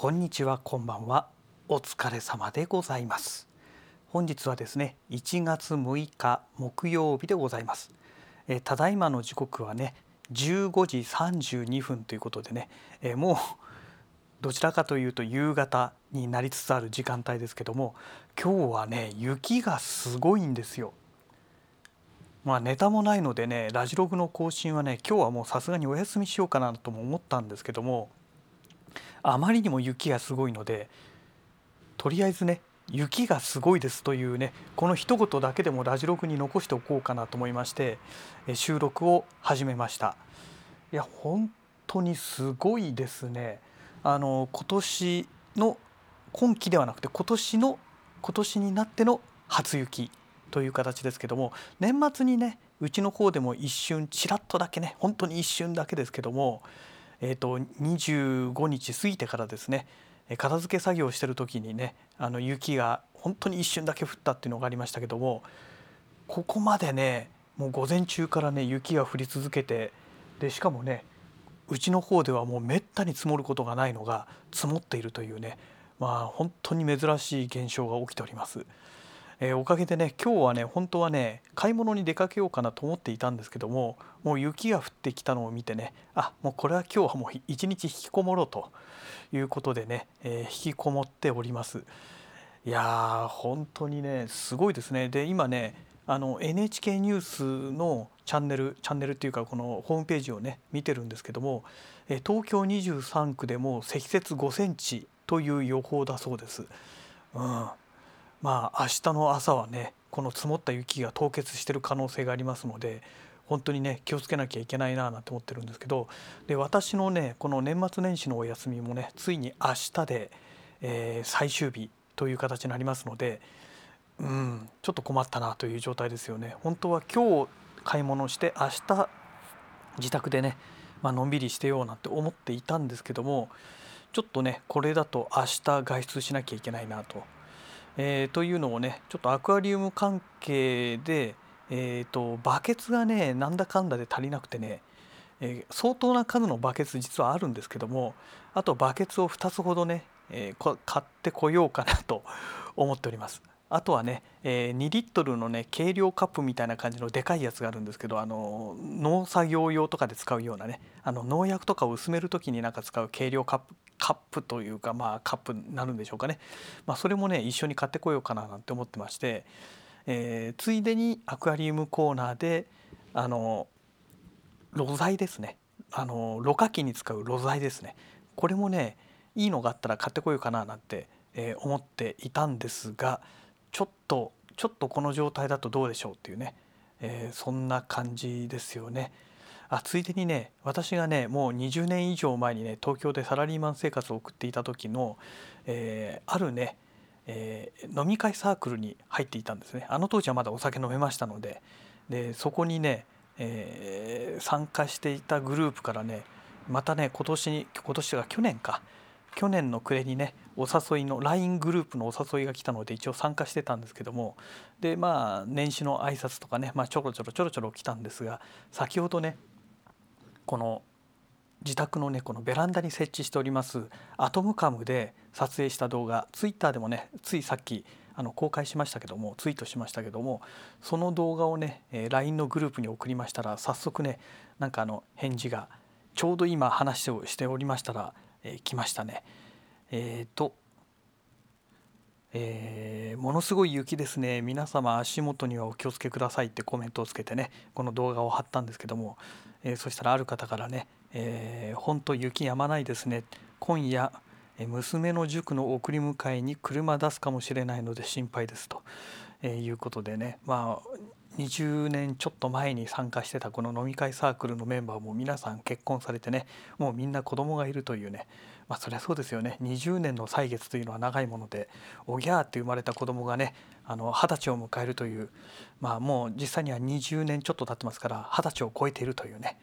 こんにちはこんばんは。お疲れ様でございます。本日はですね1月6日木曜日でございます。えただいまの時刻はね15時32分ということでねえもうどちらかというと夕方になりつつある時間帯ですけども今日はね雪がすごいんですよ。まあネタもないのでねラジログの更新はね今日はもうさすがにお休みしようかなとも思ったんですけどもあまりにも雪がすごいのでとりあえずね雪がすごいですというねこの一言だけでもラジログに残しておこうかなと思いまして収録を始めました。いや本当にすごいですね。あの今年の今期ではなくて今年の今年になっての初雪という形ですけども年末にねうちの方でも一瞬ちらっとだけね本当に一瞬だけですけどもえーと、25日過ぎてからですね片付け作業をしてる時にねあの雪が本当に一瞬だけ降ったっていうのがありましたけどもここまでねもう午前中からね雪が降り続けてでしかもねうちの方ではもうめったに積もることがないのが積もっているというねまあ本当に珍しい現象が起きております。えー、おかげでね今日はね本当はね買い物に出かけようかなと思っていたんですけどももう雪が降ってきたのを見てねあもうこれは今日はもう一日引きこもろうということでね、えー、引きこもっております。いやー本当にねすごいですね。で今ねあの NHK ニュースのチャンネルチャンネルっていうかこのホームページをね見てるんですけども東京23区でも積雪5センチという予報だそうです。うん。まあ明日の朝はねこの積もった雪が凍結してる可能性がありますので本当にね気をつけなきゃいけないななんて思ってるんですけどで私のねこの年末年始のお休みもねついに明日で、えー、最終日という形になりますのでうんちょっと困ったなという状態ですよね。本当は今日買い物して明日自宅でね、まあのんびりしてようなんて思っていたんですけどもちょっとねこれだと明日外出しなきゃいけないなとえー、というのもねちょっとアクアリウム関係で、えーと、バケツがねなんだかんだで足りなくてね、えー、相当な数のバケツ実はあるんですけどもあとバケツを2つほどね、えー、買ってこようかなと思っております。あとはね、えー、2リットルのね計量カップみたいな感じのでかいやつがあるんですけどあの農作業用とかで使うようなねあの農薬とかを薄める時になんか使う計量カップカップというかまあカップになるんでしょうかね、まあ、それもね一緒に買ってこようかななんて思ってまして、えー、ついでにアクアリウムコーナーであの露材ですね。あのろ過器に使う露材ですね。これもねいいのがあったら買ってこようかななんて、えー、思っていたんですがちょっとちょっとこの状態だとどうでしょうっていうね、えー、そんな感じですよね。あついでにね私がねもう20年以上前にね東京でサラリーマン生活を送っていた時の、えー、あるね、えー、飲み会サークルに入っていたんですね。あの当時はまだお酒飲めましたので。でそこにね、えー、参加していたグループからねまたね今年に今年が去年か去年の暮れにねお誘いの LINE グループのお誘いが来たので一応参加してたんですけどもでまあ年始の挨拶とかね、まあ、ちょろちょろちょろちょろ来たんですが先ほどねこの自宅のねこのベランダに設置しておりますアトムカムで撮影した動画ツイッターでもねついさっきあの公開しましたけどもツイートしましたけどもその動画をねえ LINE のグループに送りましたら早速ねなんかあの返事がちょうど今話をしておりましたらえ、来ましたね。えっ、ー、と、えー、ものすごい雪ですね。皆様足元にはお気をつけくださいってコメントをつけてねこの動画を貼ったんですけども、えー、そしたらある方からね「えー、本当雪やまないですね。今夜娘の塾の送り迎えに車出すかもしれないので心配です」と、え、いうことでね。まあ20年ちょっと前に参加してたこの飲み会サークルのメンバーも皆さん結婚されてねもうみんな子供がいるというねまあそりゃそうですよね。20年の歳月というのは長いものでおぎゃーって生まれた子供がねあの20歳を迎えるというまあもう実際には20年ちょっと経ってますから20歳を超えているというね。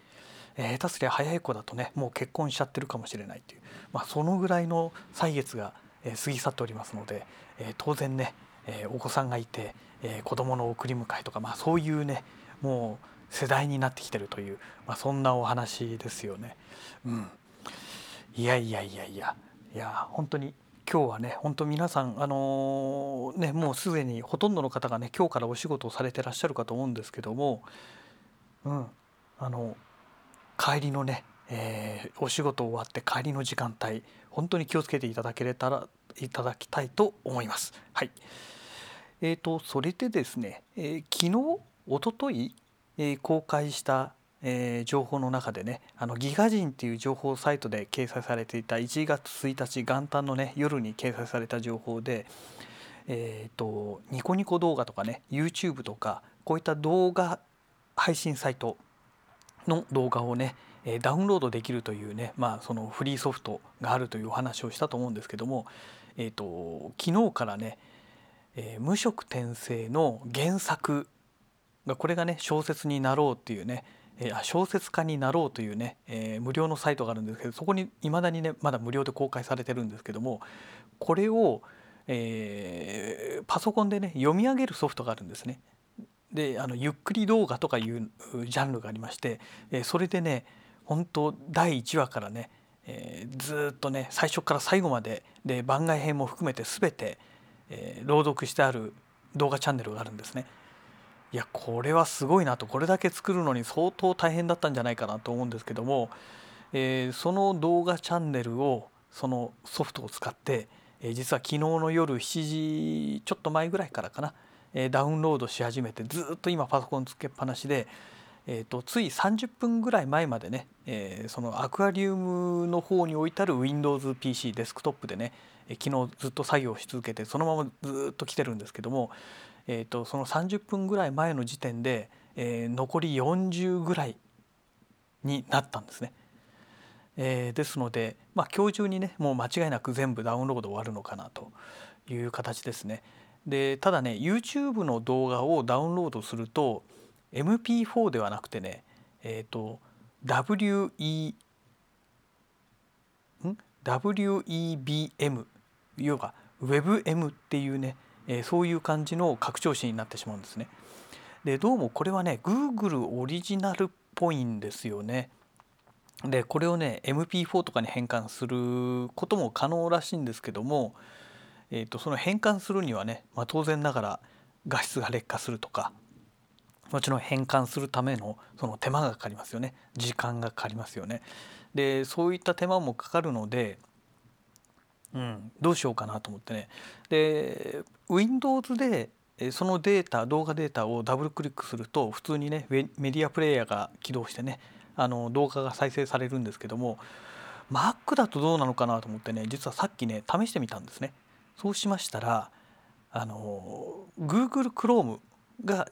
え下手すりゃ早い子だとねもう結婚しちゃってるかもしれないという、まあ、そのぐらいの歳月が過ぎ去っておりますので、え当然ねえ、お子さんがいて、えー、子供の送り迎えとか、まあ、そういうねもう世代になってきてるという、まあ、そんなお話ですよね。うん、いやいやいやいや、いや本当に今日はね本当皆さんあのーねもうすでにほとんどの方がね今日からお仕事をされてらっしゃるかと思うんですけどもうんあの帰りのね、えーお仕事終わって帰りの時間帯本当に気をつけていただけれたらいただきたいと思います。はい。えー、とそれでですね、えー昨日おととい、えー公開した、えー情報の中でねあのギガ人っていう情報サイトで掲載されていた1月1日元旦のね夜に掲載された情報で、えー、とニコニコ動画とかね YouTube とかこういった動画配信サイトの動画をねダウンロードできるというね、まあ、そのフリーソフトがあるというお話をしたと思うんですけども、えー、と昨日からね、えー無色転生の原作がこれがね小説になろうっていうね、えー小説家になろうというね、えー無料のサイトがあるんですけどそこにいまだにねまだ無料で公開されてるんですけどもこれを、えーパソコンでね読み上げるソフトがあるんですね。であのゆっくり動画とかいうジャンルがありまして、えーそれでね本当第1話からね、えーずっとね最初から最後までで番外編も含めて全て、えー朗読してある動画チャンネルがあるんですね。いやこれはすごいなとこれだけ作るのに相当大変だったんじゃないかなと思うんですけども、えーその動画チャンネルをそのソフトを使って、えー実は昨日の夜7時ちょっと前ぐらいからかな、えダウンロードし始めてずっと今パソコンつけっぱなしで、えー、とつい30分ぐらい前までね、えーそのアクアリウムの方に置いてある WindowsPC デスクトップでね、えー昨日ずっと作業し続けてそのままずっと来てるんですけども、えー、とその30分ぐらい前の時点で、えー残り40ぐらいになったんですね。えーですので、まあ、今日中にねもう間違いなく全部ダウンロード終わるのかなという形ですね。でただね YouTube の動画をダウンロードすると MP4 ではなくてねえっ、と WE WEBM 要は WebM っていうね、えーそういう感じの拡張子になってしまうんですね。でどうもこれはね Google オリジナルっぽいんですよね。でこれをね MP4 とかに変換することも可能らしいんですけども、えー、とその変換するにはね、まあ、当然ながら画質が劣化するとかもちろん変換するためのその手間がかかりますよね。時間がかかりますよね。でそういった手間もかかるので、うん、どうしようかなと思ってね。で Windows でえそのデータ動画データをダブルクリックすると普通にねメディアプレイヤーが起動してねあの動画が再生されるんですけども Mac だとどうなのかなと思ってね実はさっきね試してみたんですね。そうしましたらあの Google Chrome が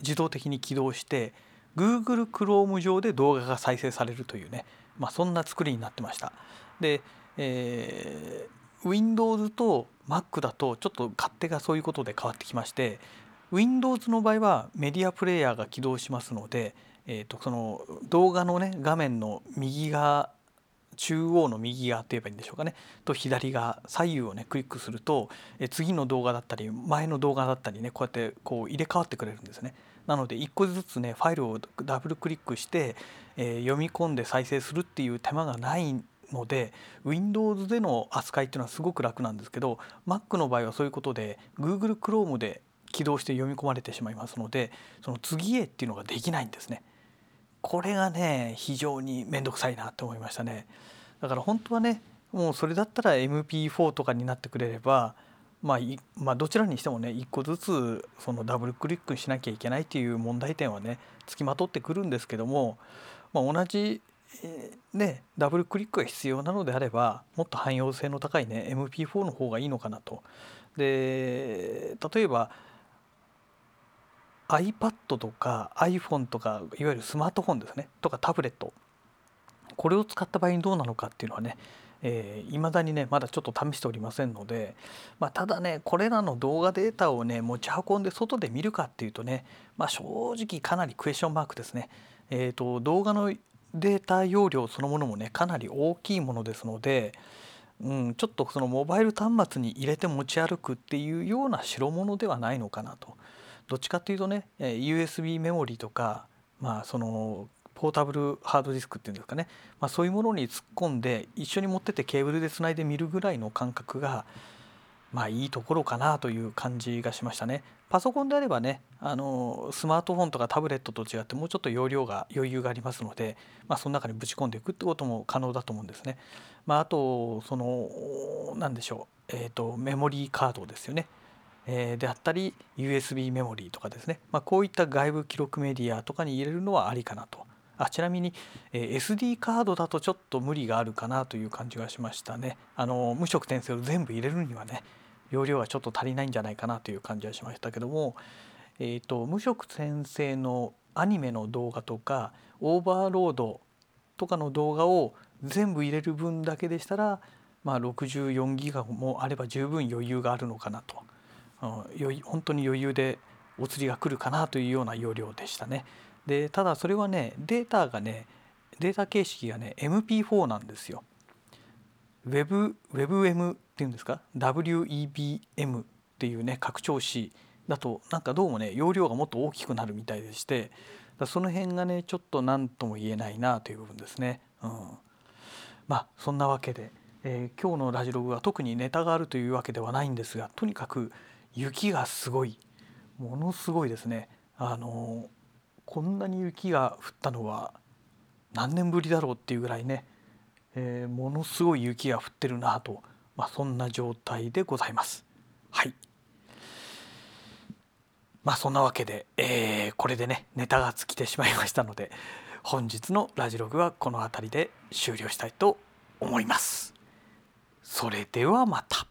自動的に起動して Google Chrome 上で動画が再生されるというね、まあ、そんな作りになってましたで、えー Windows と Mac だとちょっと勝手がそういうことで変わってきまして Windows の場合はメディアプレイヤーが起動しますので、えー、とその動画のね画面の右側中央の右側って言えばいいんでしょうかねと左側左右をねクリックするとえ次の動画だったり前の動画だったりねこうやってこう入れ替わってくれるんですね。なので1個ずつねファイルをダブルクリックして、えー読み込んで再生するっていう手間がないので Windows での扱いっていうのはすごく楽なんですけど Mac の場合はそういうことで Google Chrome で起動して読み込まれてしまいますのでその次へっていうのができないんですね。これがね非常に面倒くさいなと思いましたね。だから本当はねもうそれだったら MP4 とかになってくれればまあ、いまあどちらにしてもね一個ずつそのダブルクリックしなきゃいけないっていう問題点はねつきまとってくるんですけども、まあ、同じ、えねダブルクリックが必要なのであればもっと汎用性の高いね MP4 の方がいいのかなと。で例えば iPad とか iPhone とかいわゆるスマートフォンですねとかタブレットこれを使った場合にどうなのかっていうのはね、えー未だにねまだちょっと試しておりませんので、まあ、ただねこれらの動画データをね持ち運んで外で見るかっていうとね、まあ、正直かなりクエスチョンマークですね。えー、と動画のデータ容量そのものもねかなり大きいものですので、うん、ちょっとそのモバイル端末に入れて持ち歩くっていうような代物ではないのかなと。どっちかっていうとね USB メモリとか、まあ、そのポータブルハードディスクっていうんですかね、まあ、そういうものに突っ込んで一緒に持っててケーブルでつないで見るぐらいの感覚がまあいいところかなという感じがしましたね。パソコンであればねあのスマートフォンとかタブレットと違ってもうちょっと容量が余裕がありますので、まあ、その中にぶち込んでいくってことも可能だと思うんですね。まあ、あとその何でしょう、えーと、メモリーカードですよね。え、であったり USB メモリーとかですね、まあ、こういった外部記録メディアとかに入れるのはありかなと。あちなみに、えー、SD カードだとちょっと無理があるかなという感じがしましたね。あの無色転生を全部入れるにはね容量がちょっと足りないんじゃないかなという感じはしましたけども、えーと、無色先生のアニメの動画とかオーバーロードとかの動画を全部入れる分だけでしたら、まあ、64ギガもあれば十分余裕があるのかなと、うん、本当に余裕でお釣りが来るかなというような容量でしたね。でただそれはねデータがねデータ形式がね MP4 なんですよ。Web WebM っていうんですか？WEBM っていうね拡張子だとなんかどうもね容量がもっと大きくなるみたいでしてその辺がねちょっと何とも言えないなという部分ですね。うん、まあそんなわけで、えー、今日のラジログは特にネタがあるというわけではないんですがとにかく雪がすごいものすごいですね。あのこんなに雪が降ったのは何年ぶりだろうっていうぐらいねえー、ものすごい雪が降ってるなと、まあ、そんな状態でございます。はいまあそんなわけで、えー、これでねネタが尽きてしまいましたので本日のラジログはこの辺りで終了したいと思います。それではまた。